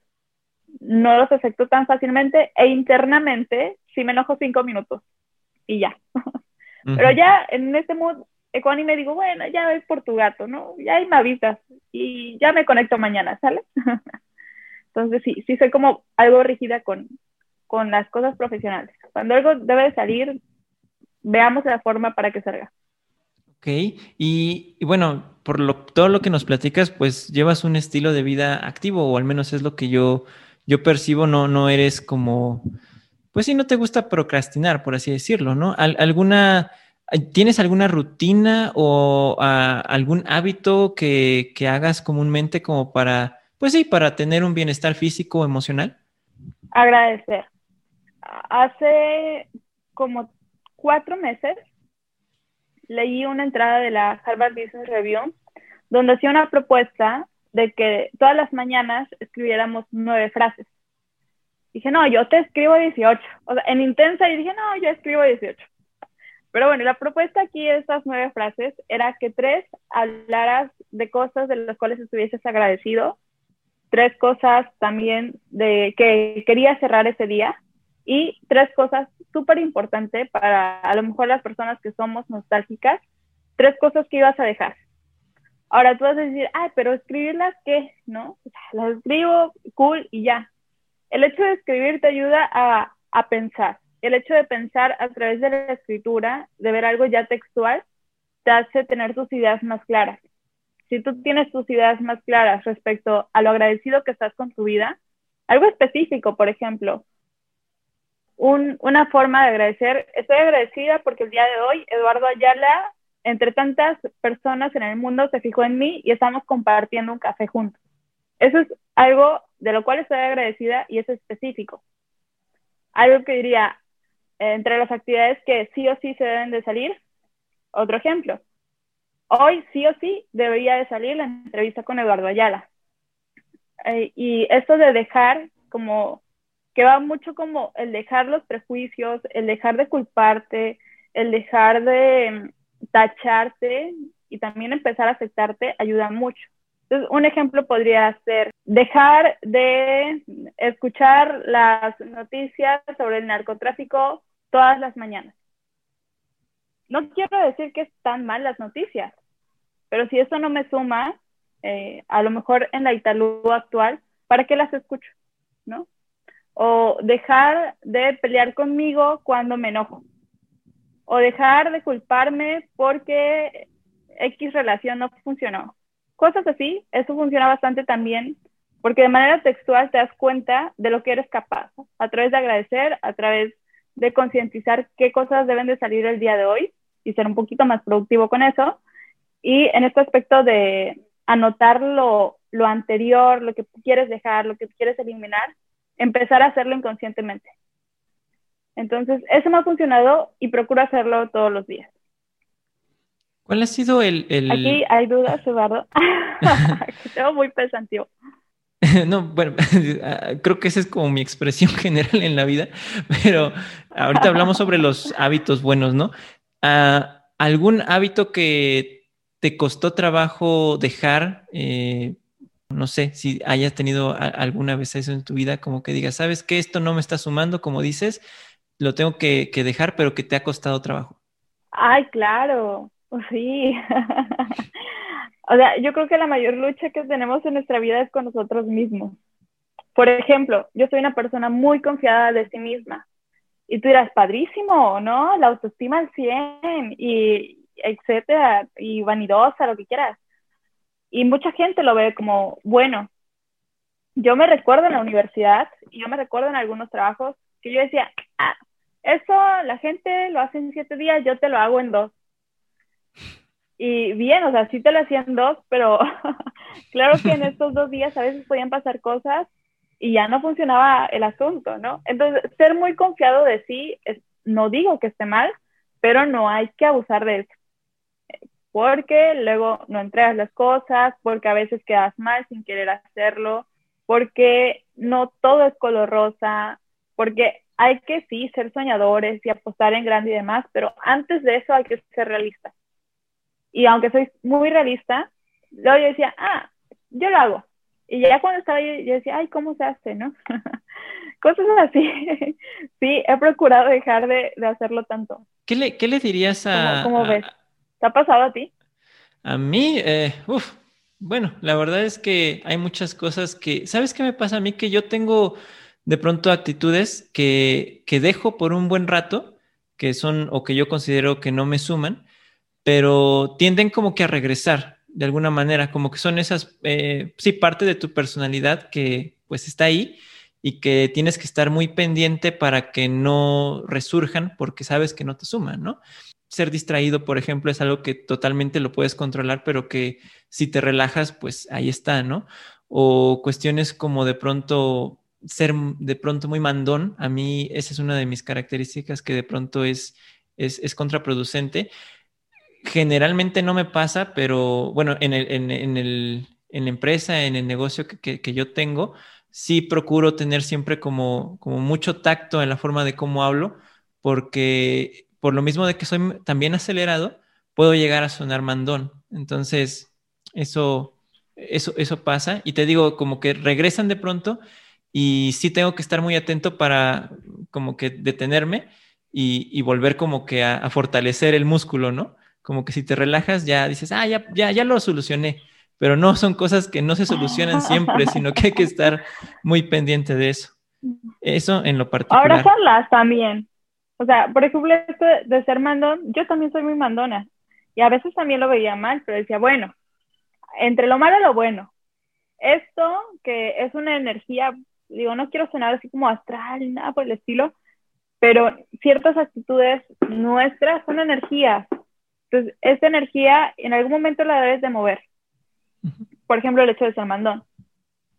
no los acepto tan fácilmente e internamente sí me enojo cinco minutos y ya. Pero ya en este mood ecuánime digo, bueno, ya es por tu gato, ¿no? Ya hay me avisas y ya me conecto mañana, ¿sale? Entonces sí, sí soy como algo rígida con, con las cosas profesionales. Cuando algo debe salir, veamos la forma para que salga. Ok, y, bueno, por lo, todo lo que nos platicas, pues llevas un estilo de vida activo, o al menos es lo que yo, yo percibo, no, no eres como, pues sí, no te gusta procrastinar, por así decirlo, ¿no? ¿Alguna, ¿Tienes alguna rutina o algún hábito que, que hagas comúnmente como para, pues sí, para tener un bienestar físico o emocional? Agradecer. Hace como cuatro meses leí una entrada de la Harvard Business Review donde hacía una propuesta de que todas las mañanas escribiéramos nueve frases. Dije, no, yo te escribo 18. O sea, en intensa y dije, no, yo escribo 18. Pero bueno, la propuesta aquí de estas nueve frases era que tres hablaras de cosas de las cuales estuvieses agradecido, tres cosas también de que querías cerrar ese día y tres cosas súper importantes para a lo mejor las personas que somos nostálgicas, tres cosas que ibas a dejar. Ahora tú vas a decir, ay, pero escribirlas, ¿qué? ¿No? las escribo, cool, y ya. El hecho de escribir te ayuda a, a pensar. El hecho de pensar a través de la escritura, de ver algo ya textual, te hace tener tus ideas más claras. Si tú tienes tus ideas más claras respecto a lo agradecido que estás con tu vida, algo específico, por ejemplo, una forma de agradecer. Estoy agradecida porque el día de hoy Eduardo Ayala, entre tantas personas en el mundo, se fijó en mí y estamos compartiendo un café juntos. Eso es algo de lo cual estoy agradecida y es específico. Algo que diría, entre las actividades que sí o sí se deben de salir, otro ejemplo. Hoy sí o sí debería de salir la entrevista con Eduardo Ayala. Eh, y esto de dejar como que va mucho como el dejar los prejuicios, el dejar de culparte, el dejar de mm, tacharte y también empezar a aceptarte ayuda mucho. Entonces, un ejemplo podría ser dejar de escuchar las noticias sobre el narcotráfico todas las mañanas. No quiero decir que están mal las noticias, pero si eso no me suma, eh, a lo mejor en la Italú actual, ¿para qué las escucho? ¿No? O dejar de pelear conmigo cuando me enojo. O dejar de culparme porque X relación no funcionó. Cosas así, eso funciona bastante también porque de manera textual te das cuenta de lo que eres capaz, a través de agradecer, a través de concientizar qué cosas deben de salir el día de hoy y ser un poquito más productivo con eso. Y en este aspecto de anotar lo, lo anterior, lo que quieres dejar, lo que quieres eliminar, empezar a hacerlo inconscientemente. Entonces, eso me ha funcionado y procuro hacerlo todos los días. ¿Cuál ha sido el...? Aquí hay dudas, Eduardo. Tengo muy pesantivo. No, bueno, creo que esa es como mi expresión general en la vida, pero ahorita hablamos sobre los hábitos buenos, ¿no? Ah, ¿Algún hábito que te costó trabajo dejar? Eh, no sé si hayas tenido alguna vez eso en tu vida, como que digas, sabes que esto no me está sumando, como dices, lo tengo que, que dejar, pero que te ha costado trabajo. Ay, claro, sí. O sea, yo creo que la mayor lucha que tenemos en nuestra vida es con nosotros mismos. Por ejemplo, yo soy una persona muy confiada de sí misma. Y tú dirás, padrísimo, ¿no? La autoestima al 100 y etcétera, y vanidosa, lo que quieras. Y mucha gente lo ve como, bueno, yo me recuerdo en la universidad y yo me recuerdo en algunos trabajos que yo decía, ah, eso la gente lo hace en siete días, yo te lo hago en dos. Y bien, o sea, sí te lo hacían dos, pero claro que en estos dos días a veces podían pasar cosas y ya no funcionaba el asunto, ¿no? Entonces, ser muy confiado de sí, no digo que esté mal, pero no hay que abusar de eso. Porque luego no entregas las cosas, porque a veces quedas mal sin querer hacerlo, porque no todo es color rosa, porque hay que sí ser soñadores y apostar en grande y demás, pero antes de eso hay que ser realistas. Y aunque soy muy realista, luego yo decía, ah, yo lo hago. Y ya cuando estaba ahí, yo decía, ay, ¿cómo se hace, no? Cosas así. sí, he procurado dejar de, hacerlo tanto. ¿Qué le, qué le dirías a... ¿Cómo, ves? ¿Te ha pasado a ti? A mí, eh, uff, bueno, la verdad es que hay muchas cosas que, ¿sabes qué me pasa a mí? Que yo tengo de pronto actitudes que, que dejo por un buen rato, que son o que yo considero que no me suman, pero tienden como que a regresar de alguna manera, como que son esas, eh, sí, parte de tu personalidad que pues está ahí y que tienes que estar muy pendiente para que no resurjan porque sabes que no te suman, ¿no? Ser distraído, por ejemplo, es algo que totalmente lo puedes controlar, pero que si te relajas, pues ahí está, ¿no? O cuestiones como de pronto ser de pronto muy mandón, a mí esa es una de mis características que de pronto es, es, es contraproducente generalmente no me pasa, pero bueno, en, el, en, el, en la empresa, en el negocio que, que, yo tengo, sí procuro tener siempre como, como mucho tacto en la forma de cómo hablo, porque por lo mismo de que soy también acelerado, puedo llegar a sonar mandón. Entonces, eso, eso, eso pasa. Y te digo, como que regresan de pronto y sí tengo que estar muy atento para como que detenerme y, y volver como que a fortalecer el músculo, ¿no? Como que si te relajas ya dices, ah, ya, ya, ya lo solucioné. Pero no son cosas que no se solucionan siempre, sino que hay que estar muy pendiente de eso. Eso en lo particular. Abrazarlas también. O sea, por ejemplo, esto de ser mandón, yo también soy muy mandona. Y a veces también lo veía mal, pero decía, bueno, entre lo malo y lo bueno. Esto que es una energía, digo, no quiero sonar así como astral, nada por el estilo, pero ciertas actitudes nuestras son energías entonces, esta energía en algún momento la debes de mover. Por ejemplo, el hecho de ser mandón.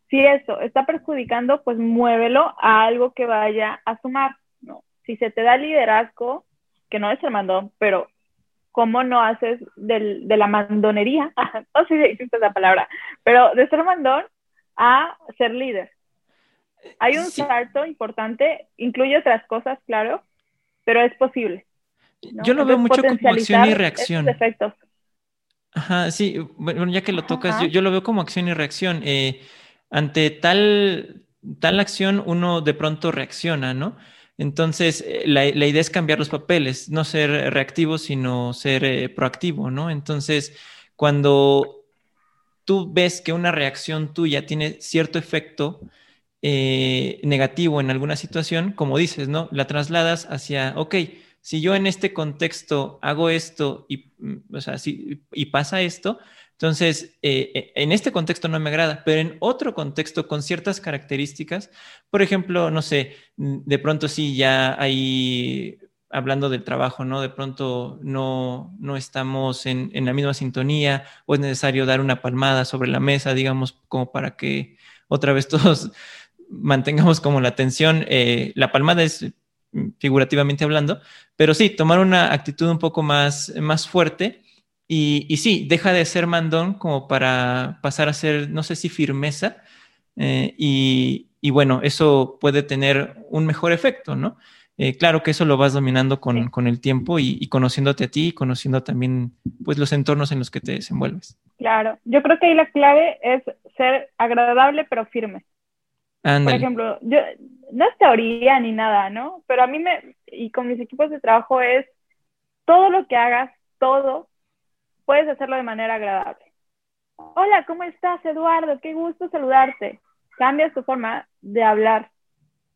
Si eso está perjudicando, pues muévelo a algo que vaya a sumar, ¿no? Si se te da liderazgo, que no es ser mandón, pero ¿cómo no haces del, de la mandonería? no sé si existe esa palabra, pero de ser mandón a ser líder. Hay un salto importante, incluye otras cosas, claro, pero es posible. Yo lo veo mucho como acción y reacción. Ajá, sí, bueno, ya que lo tocas, yo, lo veo como acción y reacción. Eh, ante tal, tal acción, uno de pronto reacciona, ¿no? Entonces, eh, la, idea es cambiar los papeles, no ser reactivo, sino ser eh, proactivo, ¿no? Entonces, cuando tú ves que una reacción tuya tiene cierto efecto eh, negativo en alguna situación, como dices, ¿no? La trasladas hacia, ok, si yo en este contexto hago esto y, mm, o sea, y pasa esto, entonces, eh, eh, en este contexto no me agrada, pero en otro contexto con ciertas características, por ejemplo, no sé, mm, de pronto sí, ya ahí hablando del trabajo, ¿no? De pronto no, no estamos en, la misma sintonía o es necesario dar una palmada sobre la mesa, digamos, como para que otra vez todos mantengamos como la atención. Eh, la palmada es figurativamente hablando, pero sí, tomar una actitud un poco más, más fuerte y, sí, deja de ser mandón como para pasar a ser, no sé si firmeza, eh, y, bueno, eso puede tener un mejor efecto, ¿no? Eh, claro que eso lo vas dominando con, el tiempo y, conociéndote a ti y conociendo también pues los entornos en los que te desenvuelves. Claro, yo creo que ahí la clave es ser agradable pero firme. Por ejemplo, yo, no es teoría ni nada, ¿no? Pero a mí me, y con mis equipos de trabajo es todo lo que hagas, todo, puedes hacerlo de manera agradable. Hola, ¿cómo estás, Eduardo? Qué gusto saludarte. Cambia tu forma de hablar.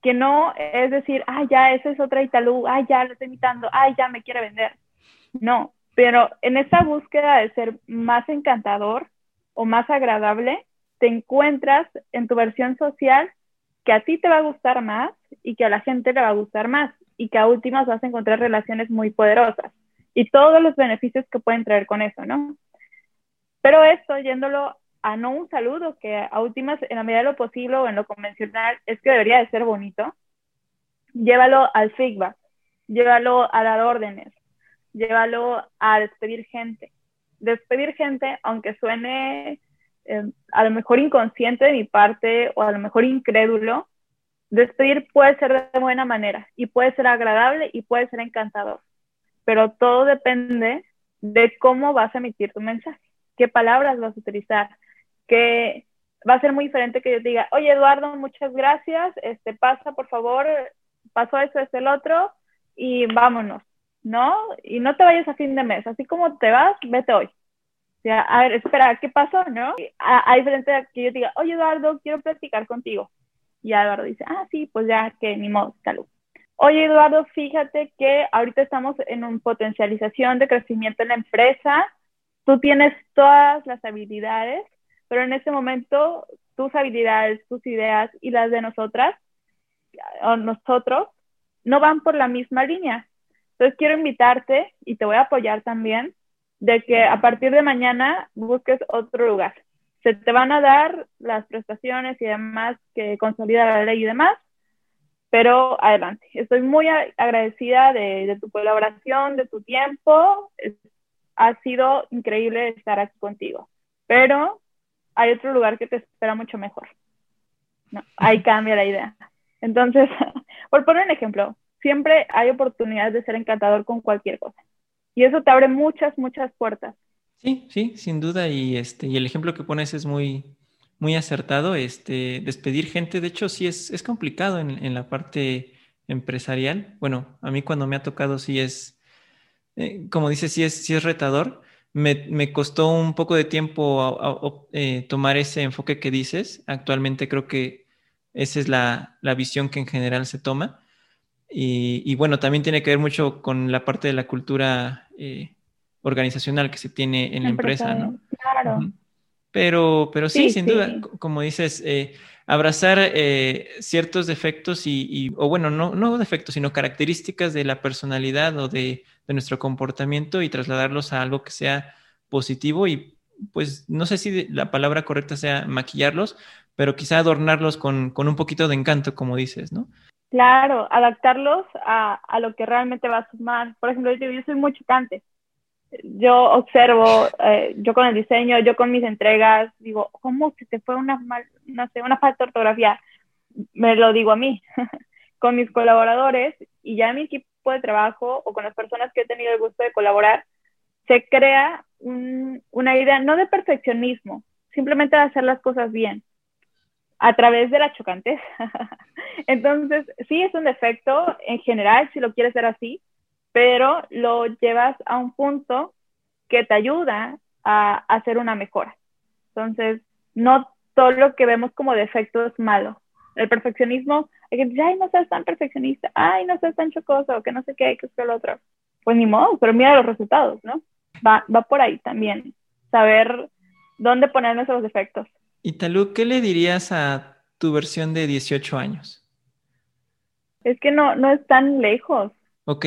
Que no es decir, ay, ya, esa es otra Italú, ay, ya, lo estoy imitando, ay, ya, me quiere vender. No, pero en esa búsqueda de ser más encantador o más agradable, te encuentras en tu versión social que a ti te va a gustar más y que a la gente le va a gustar más y que a últimas vas a encontrar relaciones muy poderosas y todos los beneficios que pueden traer con eso, ¿no? Pero esto, yéndolo a no un saludo, que a últimas, en la medida de lo posible o en lo convencional, es que debería de ser bonito, llévalo al feedback, llévalo a dar órdenes, llévalo a despedir gente. Despedir gente, aunque suene eh, a lo mejor inconsciente de mi parte o a lo mejor incrédulo, despedir puede ser de buena manera y puede ser agradable y puede ser encantador pero todo depende de cómo vas a emitir tu mensaje, qué palabras vas a utilizar, que va a ser muy diferente que yo diga, oye Eduardo, muchas gracias, este pasa por favor, pasó eso, es el otro y vámonos, ¿no? Y no te vayas a fin de mes, así como te vas, vete hoy. A ver, espera, ¿qué pasó, no? A, de que yo diga, oye Eduardo, quiero platicar contigo. Y Eduardo dice, ah, sí, pues ya que ni modo, salud. Oye, Eduardo, fíjate que ahorita estamos en una potencialización de crecimiento en la empresa. Tú tienes todas las habilidades, pero en este momento tus habilidades, tus ideas y las de nosotras o nosotros no van por la misma línea. Entonces quiero invitarte y te voy a apoyar también de que a partir de mañana busques otro lugar. Se te van a dar las prestaciones y demás que consolida la ley y demás, pero adelante. Estoy muy agradecida de, tu colaboración, de tu tiempo. ha sido increíble estar aquí contigo, pero hay otro lugar que te espera mucho mejor. No, ahí cambia la idea. Entonces, por poner un ejemplo, siempre hay oportunidades de ser encantador con cualquier cosa. Y eso te abre muchas, muchas puertas. Sí, sí, sin duda. Y este, y el ejemplo que pones es muy, muy acertado. Este, despedir gente, de hecho, sí es, es complicado en, la parte empresarial. Bueno, a mí cuando me ha tocado sí es, eh, como dices, sí es, sí es retador. Me, costó un poco de tiempo eh, tomar ese enfoque que dices. Actualmente creo que esa es la, visión que en general se toma. Y, bueno, también tiene que ver mucho con la parte de la cultura eh, organizacional que se tiene en la empresa, ¿no? Claro. Pero, pero sí, sin duda, como dices, eh, abrazar eh, ciertos defectos y, o bueno, no, no defectos, sino características de la personalidad o de, nuestro comportamiento y trasladarlos a algo que sea positivo y pues no sé si la palabra correcta sea maquillarlos, pero quizá adornarlos con, un poquito de encanto, como dices, ¿no? Claro, adaptarlos a, a lo que realmente va a sumar. Por ejemplo, yo, yo soy muy chocante yo observo, eh, yo con el diseño, yo con mis entregas, digo, ¿cómo se te fue una mal, no sé, una falta de ortografía? Me lo digo a mí, con mis colaboradores y ya en mi equipo de trabajo o con las personas que he tenido el gusto de colaborar, se crea una idea no de perfeccionismo, simplemente de hacer las cosas bien, a través de la chocantez. Entonces, sí es un defecto en general, si lo quieres ver así, pero lo llevas a un punto que te ayuda a, hacer una mejora. Entonces, no todo lo que vemos como defecto es malo. El perfeccionismo, hay que dice, ay, no seas tan perfeccionista, ay, no seas tan chocoso, que no sé qué, que es lo otro. Pues ni modo, pero mira los resultados, ¿no? Va, va por ahí también, saber dónde poner nuestros defectos. Y Talú, ¿qué le dirías a tu versión de 18 años? Es que no, no es tan lejos. Ok,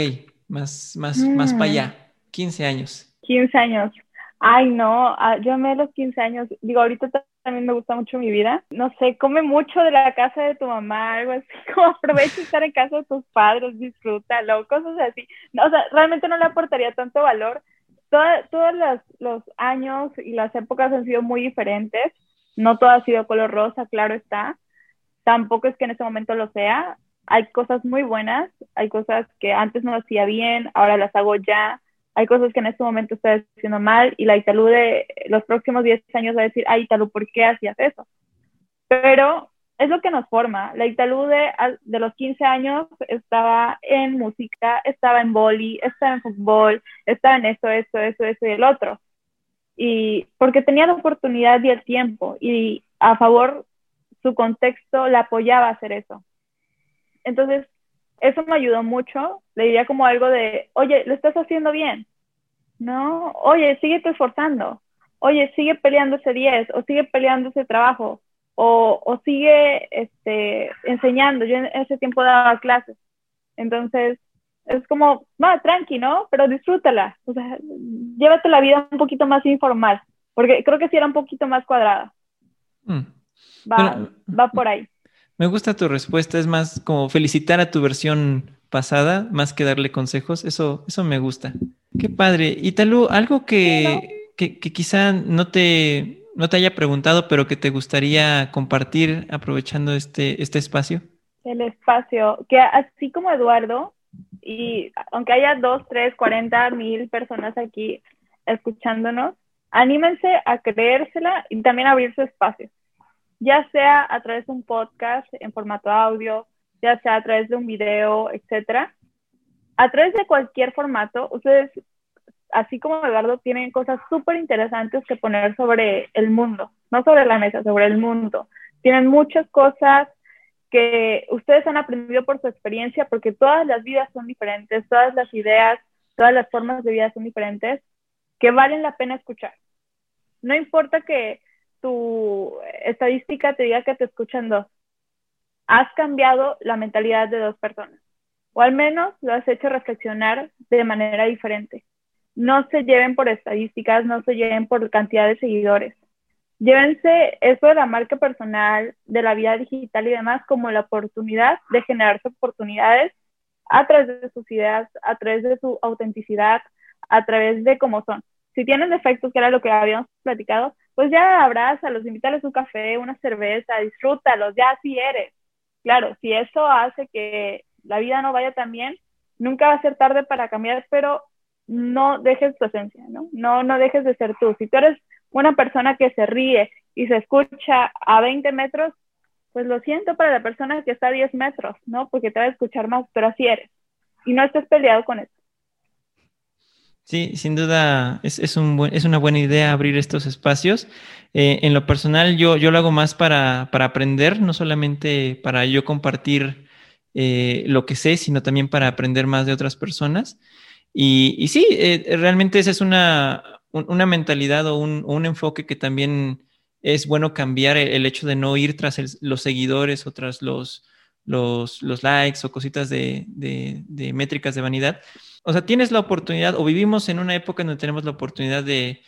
más, más, más para allá, 15 años. 15 años. Ay, no, ah, yo amé los 15 años. Digo, ahorita también me gusta mucho mi vida. No sé, come mucho de la casa de tu mamá, algo así, como aprovecha estar en casa de tus padres, disfrútalo, cosas así. No, o sea, realmente no le aportaría tanto valor. todos los, los años y las épocas han sido muy diferentes. No todo ha sido color rosa, claro está. Tampoco es que en este momento lo sea. Hay cosas muy buenas, hay cosas que antes no hacía bien, ahora las hago ya hay cosas que en este momento estoy haciendo mal y la Italú de los próximos 10 años va a decir, ay Italú, ¿por qué hacías eso? Pero es lo que nos forma. La Italú de, de los 15 años estaba en música, estaba en boli, estaba en fútbol, estaba en esto, esto, eso, eso y el otro. Y porque tenía la oportunidad y el tiempo y a favor su contexto la apoyaba a hacer eso. Entonces, eso me ayudó mucho. Le diría como algo de, oye, lo estás haciendo bien. No, oye, sigue esforzando. Oye, sigue peleando ese 10 o sigue peleando ese trabajo o, o sigue este, enseñando. Yo en ese tiempo daba clases. Entonces, es como, va, tranqui, ¿no? Pero disfrútala. O sea, llévate la vida un poquito más informal, porque creo que sí era un poquito más cuadrada. Mm. Va, va por ahí. Me gusta tu respuesta, es más como felicitar a tu versión pasada, más que darle consejos, eso, eso me gusta. Qué padre. Y Talú, algo que, que, quizá no te, no te haya preguntado, pero que te gustaría compartir aprovechando este, este espacio. El espacio, que así como Eduardo, y aunque haya dos, tres, cuarenta mil personas aquí escuchándonos, anímense a creérsela y también a abrir su espacio ya sea a través de un podcast en formato audio, ya sea a través de un video, etcétera. A través de cualquier formato, ustedes, así como Eduardo, tienen cosas súper interesantes que poner sobre el mundo, no sobre la mesa, sobre el mundo. Tienen muchas cosas que ustedes han aprendido por su experiencia, porque todas las vidas son diferentes, todas las ideas, todas las formas de vida son diferentes, que valen la pena escuchar. No importa que tu estadística te diga que te escuchan dos. Has cambiado la mentalidad de dos personas. O al menos lo has hecho reflexionar de manera diferente. No se lleven por estadísticas, no se lleven por cantidad de seguidores. Llévense eso de la marca personal, de la vida digital y demás como la oportunidad de generarse oportunidades a través de sus ideas, a través de su autenticidad, a través de cómo son. Si tienen defectos, que era lo que habíamos platicado, pues ya abrázalos, invítales un café, una cerveza, disfrútalos, ya así eres. Claro, si eso hace que la vida no vaya tan bien, nunca va a ser tarde para cambiar, pero no dejes tu esencia, ¿no? No, no dejes de ser tú. Si tú eres una persona que se ríe y se escucha a 20 metros, pues lo siento para la persona que está a 10 metros, ¿no? Porque te va a escuchar más, pero así eres. Y no estés peleado con eso. Sí, sin duda es, un es una buena idea abrir estos espacios. Eh, en lo personal, yo, yo lo hago más para, para aprender, no solamente para yo compartir eh, lo que sé, sino también para aprender más de otras personas. Y, y sí, eh, realmente esa es una, una mentalidad o un, un, enfoque que también es bueno cambiar el, hecho de no ir tras los seguidores o tras los, los, los likes o cositas de, de, métricas de vanidad o sea, tienes la oportunidad, o vivimos en una época donde tenemos la oportunidad de,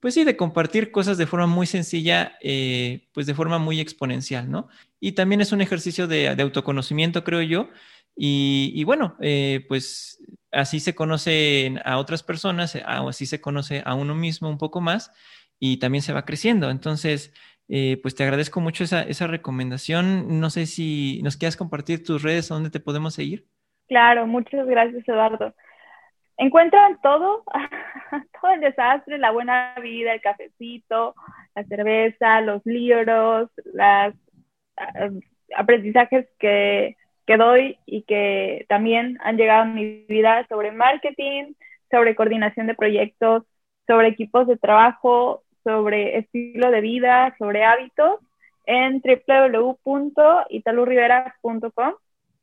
pues sí, de compartir cosas de forma muy sencilla, eh, pues de forma muy exponencial, ¿no? Y también es un ejercicio de, autoconocimiento, creo yo. Y, bueno, eh, pues así se conoce a otras personas, o así se conoce a uno mismo un poco más y también se va creciendo. Entonces, eh, pues te agradezco mucho esa, esa recomendación. No sé si nos quieras compartir tus redes, a dónde te podemos seguir. Claro, muchas gracias, Eduardo encuentran todo, todo el desastre, la buena vida, el cafecito, la cerveza, los libros, los ah, aprendizajes que, que doy y que también han llegado a mi vida sobre marketing, sobre coordinación de proyectos, sobre equipos de trabajo, sobre estilo de vida, sobre hábitos en www.italurrivera.com.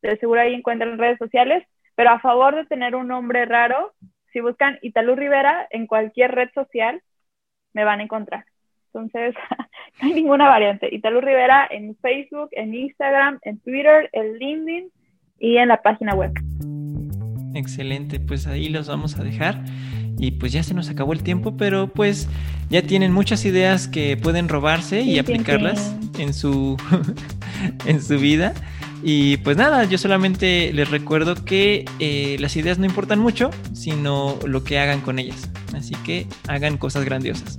De seguro ahí encuentran redes sociales, pero a favor de tener un nombre raro, si buscan Italú Rivera en cualquier red social, me van a encontrar. Entonces, no hay ninguna variante. Italú Rivera en Facebook, en Instagram, en Twitter, en LinkedIn y en la página web. Excelente, pues ahí los vamos a dejar. Y pues ya se nos acabó el tiempo, pero pues ya tienen muchas ideas que pueden robarse y aplicarlas en su en su vida. Y pues nada, yo solamente les recuerdo que eh, las ideas no importan mucho, sino lo que hagan con ellas. Así que hagan cosas grandiosas.